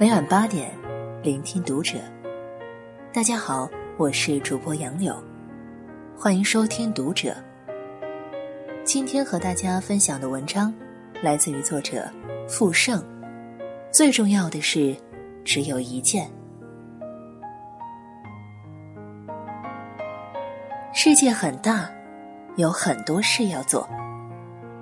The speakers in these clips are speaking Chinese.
每晚八点，聆听读者。大家好，我是主播杨柳，欢迎收听《读者》。今天和大家分享的文章来自于作者傅盛。最重要的是，只有一件。世界很大，有很多事要做，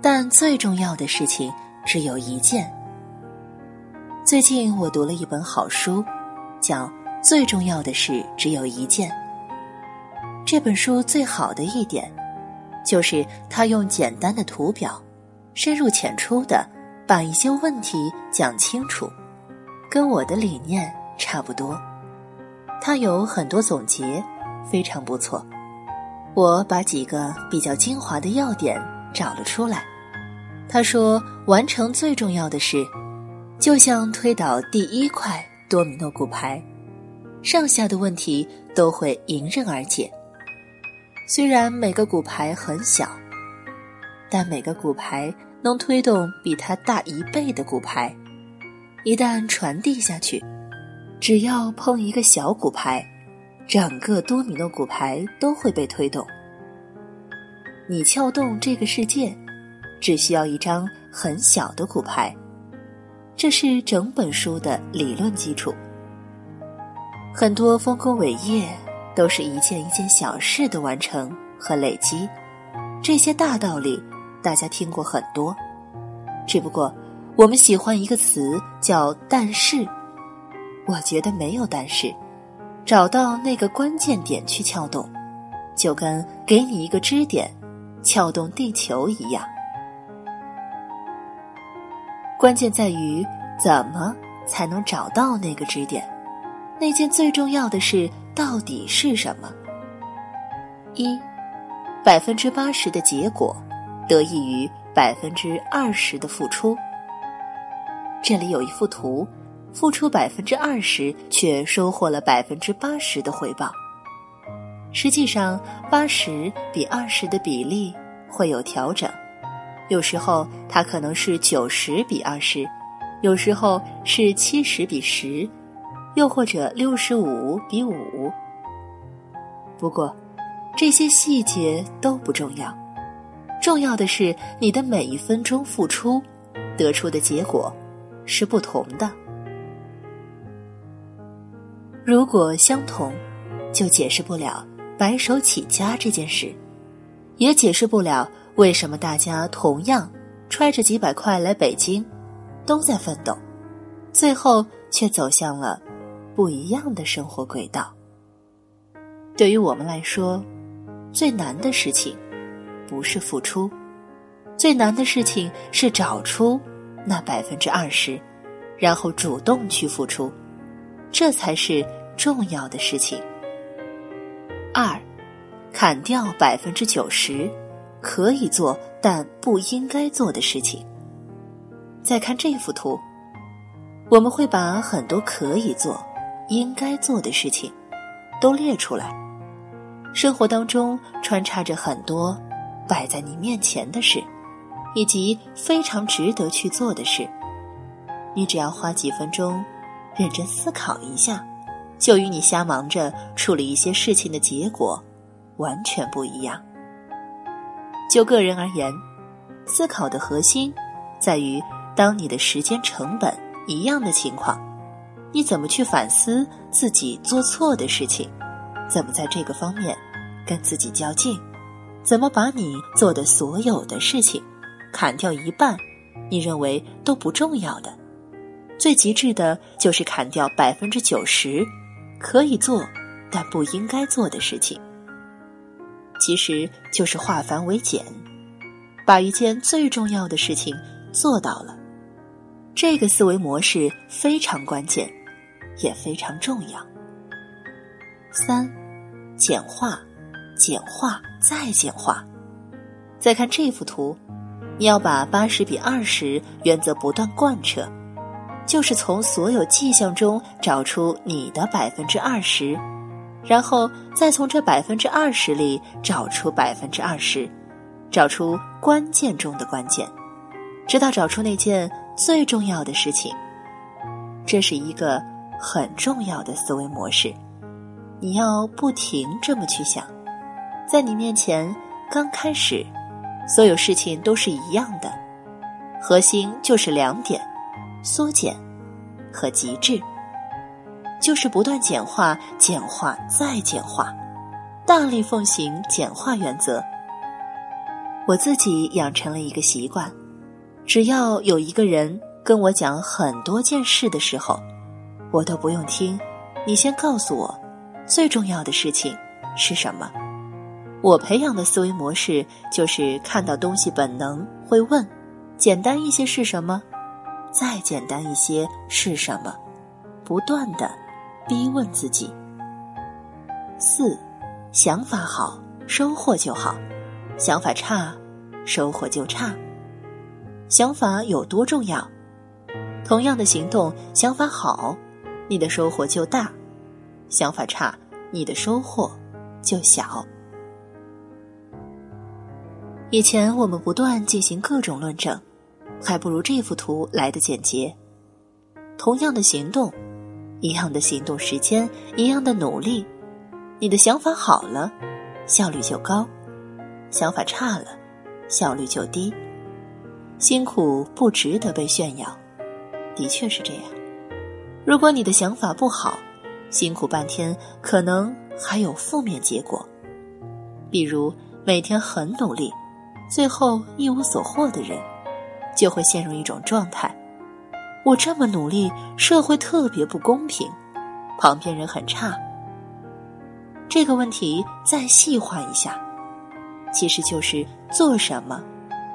但最重要的事情只有一件。最近我读了一本好书，叫《最重要的事只有一件》。这本书最好的一点，就是它用简单的图表，深入浅出的把一些问题讲清楚，跟我的理念差不多。它有很多总结，非常不错。我把几个比较精华的要点找了出来。他说：“完成最重要的事。”就像推倒第一块多米诺骨牌，剩下的问题都会迎刃而解。虽然每个骨牌很小，但每个骨牌能推动比它大一倍的骨牌。一旦传递下去，只要碰一个小骨牌，整个多米诺骨牌都会被推动。你撬动这个世界，只需要一张很小的骨牌。这是整本书的理论基础。很多丰功伟业都是一件一件小事的完成和累积，这些大道理大家听过很多，只不过我们喜欢一个词叫“但是”。我觉得没有但是，找到那个关键点去撬动，就跟给你一个支点，撬动地球一样。关键在于怎么才能找到那个支点？那件最重要的事到底是什么？一，百分之八十的结果得益于百分之二十的付出。这里有一幅图，付出百分之二十，却收获了百分之八十的回报。实际上，八十比二十的比例会有调整。有时候它可能是九十比二十，有时候是七十比十，又或者六十五比五。不过，这些细节都不重要，重要的是你的每一分钟付出，得出的结果是不同的。如果相同，就解释不了白手起家这件事，也解释不了。为什么大家同样揣着几百块来北京，都在奋斗，最后却走向了不一样的生活轨道？对于我们来说，最难的事情不是付出，最难的事情是找出那百分之二十，然后主动去付出，这才是重要的事情。二，砍掉百分之九十。可以做但不应该做的事情。再看这幅图，我们会把很多可以做、应该做的事情都列出来。生活当中穿插着很多摆在你面前的事，以及非常值得去做的事。你只要花几分钟认真思考一下，就与你瞎忙着处理一些事情的结果完全不一样。就个人而言，思考的核心在于：当你的时间成本一样的情况，你怎么去反思自己做错的事情？怎么在这个方面跟自己较劲？怎么把你做的所有的事情砍掉一半？你认为都不重要的，最极致的就是砍掉百分之九十可以做但不应该做的事情。其实就是化繁为简，把一件最重要的事情做到了。这个思维模式非常关键，也非常重要。三，简化，简化再简化。再看这幅图，你要把八十比二十原则不断贯彻，就是从所有迹象中找出你的百分之二十。然后再从这百分之二十里找出百分之二十，找出关键中的关键，直到找出那件最重要的事情。这是一个很重要的思维模式，你要不停这么去想。在你面前刚开始，所有事情都是一样的，核心就是两点：缩减和极致，就是不断简化、简化再简化，大力奉行简化原则。我自己养成了一个习惯，只要有一个人跟我讲很多件事的时候，我都不用听，你先告诉我，最重要的事情是什么。我培养的思维模式就是看到东西本能会问：简单一些是什么？再简单一些是什么？不断的逼问自己。四，想法好，收获就好；想法差，收获就差。想法有多重要？同样的行动，想法好，你的收获就大；想法差，你的收获就小。以前我们不断进行各种论证，还不如这幅图来的简洁。同样的行动，一样的行动时间，一样的努力，你的想法好了，效率就高；想法差了，效率就低。辛苦不值得被炫耀，的确是这样。如果你的想法不好，辛苦半天可能还有负面结果，比如每天很努力。最后一无所获的人，就会陷入一种状态：我这么努力，社会特别不公平，旁边人很差。这个问题再细化一下，其实就是做什么、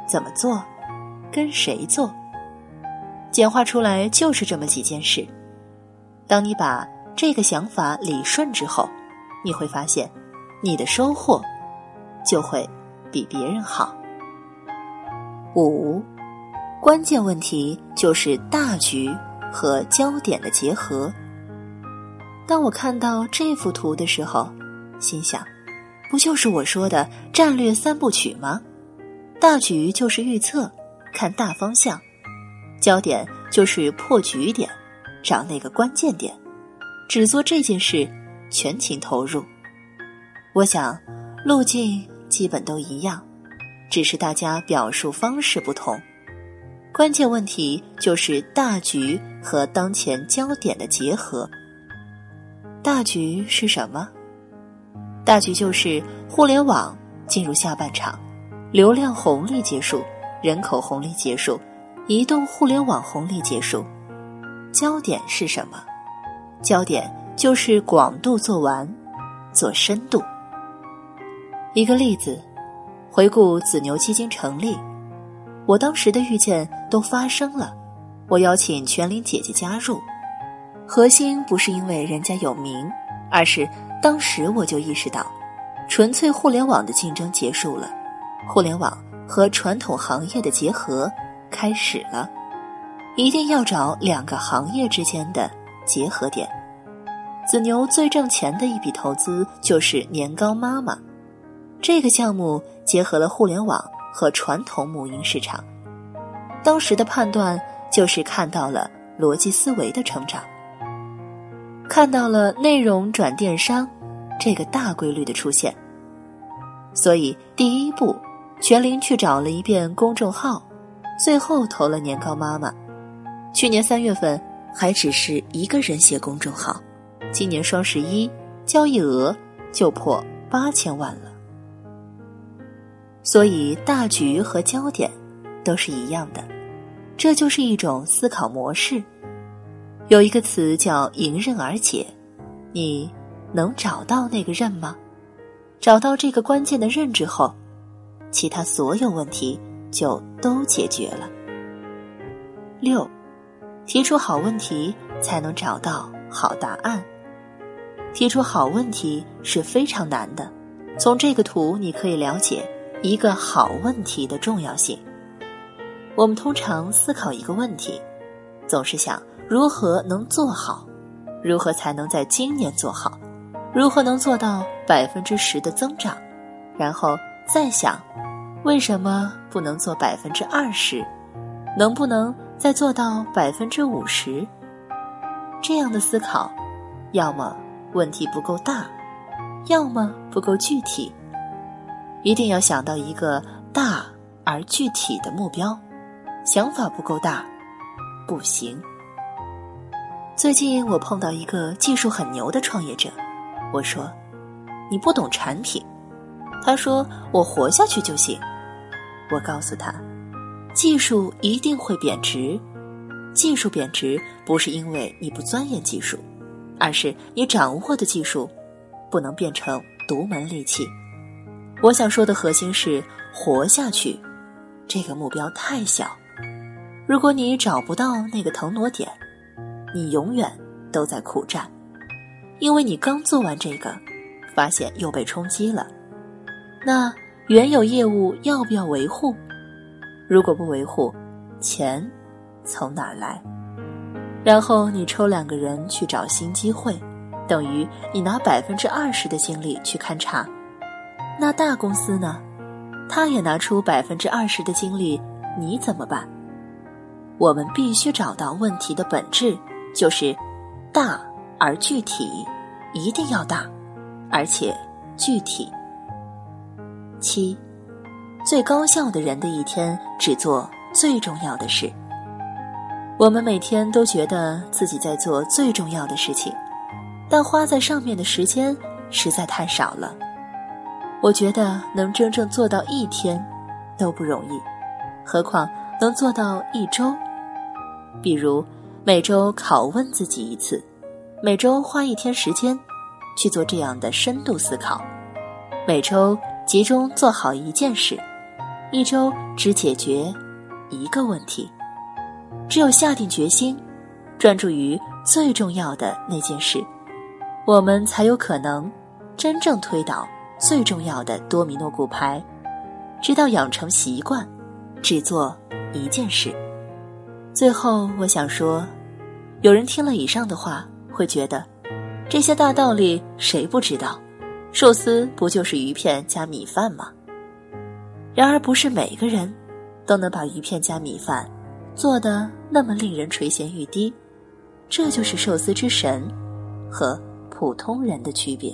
怎么做、跟谁做，简化出来就是这么几件事。当你把这个想法理顺之后，你会发现，你的收获就会比别人好。五，关键问题就是大局和焦点的结合。当我看到这幅图的时候，心想，不就是我说的战略三部曲吗？大局就是预测，看大方向；焦点就是破局点，找那个关键点，只做这件事，全情投入。我想，路径基本都一样。只是大家表述方式不同，关键问题就是大局和当前焦点的结合。大局是什么？大局就是互联网进入下半场，流量红利结束，人口红利结束，移动互联网红利结束。焦点是什么？焦点就是广度做完，做深度。一个例子。回顾紫牛基金成立，我当时的预见都发生了。我邀请全林姐姐加入，核心不是因为人家有名，而是当时我就意识到，纯粹互联网的竞争结束了，互联网和传统行业的结合开始了，一定要找两个行业之间的结合点。紫牛最挣钱的一笔投资就是年糕妈妈。这个项目结合了互联网和传统母婴市场，当时的判断就是看到了逻辑思维的成长，看到了内容转电商这个大规律的出现。所以第一步，全林去找了一遍公众号，最后投了年糕妈妈。去年三月份还只是一个人写公众号，今年双十一交易额就破八千万了。所以，大局和焦点都是一样的，这就是一种思考模式。有一个词叫“迎刃而解”，你能找到那个刃吗？找到这个关键的刃之后，其他所有问题就都解决了。六，提出好问题才能找到好答案。提出好问题是非常难的，从这个图你可以了解。一个好问题的重要性。我们通常思考一个问题，总是想如何能做好，如何才能在今年做好，如何能做到百分之十的增长，然后再想为什么不能做百分之二十，能不能再做到百分之五十？这样的思考，要么问题不够大，要么不够具体。一定要想到一个大而具体的目标，想法不够大，不行。最近我碰到一个技术很牛的创业者，我说：“你不懂产品。”他说：“我活下去就行。”我告诉他：“技术一定会贬值，技术贬值不是因为你不钻研技术，而是你掌握的技术不能变成独门利器。”我想说的核心是活下去，这个目标太小。如果你找不到那个腾挪点，你永远都在苦战，因为你刚做完这个，发现又被冲击了。那原有业务要不要维护？如果不维护，钱从哪儿来？然后你抽两个人去找新机会，等于你拿百分之二十的精力去勘察。那大公司呢？他也拿出百分之二十的精力，你怎么办？我们必须找到问题的本质。就是大而具体，一定要大，而且具体。七，最高效的人的一天只做最重要的事。我们每天都觉得自己在做最重要的事情，但花在上面的时间实在太少了。我觉得能真正做到一天都不容易，何况能做到一周？比如。每周拷问自己一次，每周花一天时间去做这样的深度思考，每周集中做好一件事，一周只解决一个问题。只有下定决心，专注于最重要的那件事，我们才有可能真正推倒最重要的多米诺骨牌，直到养成习惯，只做一件事。最后，我想说，有人听了以上的话，会觉得这些大道理谁不知道？寿司不就是鱼片加米饭吗？然而，不是每个人都能把鱼片加米饭做的那么令人垂涎欲滴。这就是寿司之神和普通人的区别。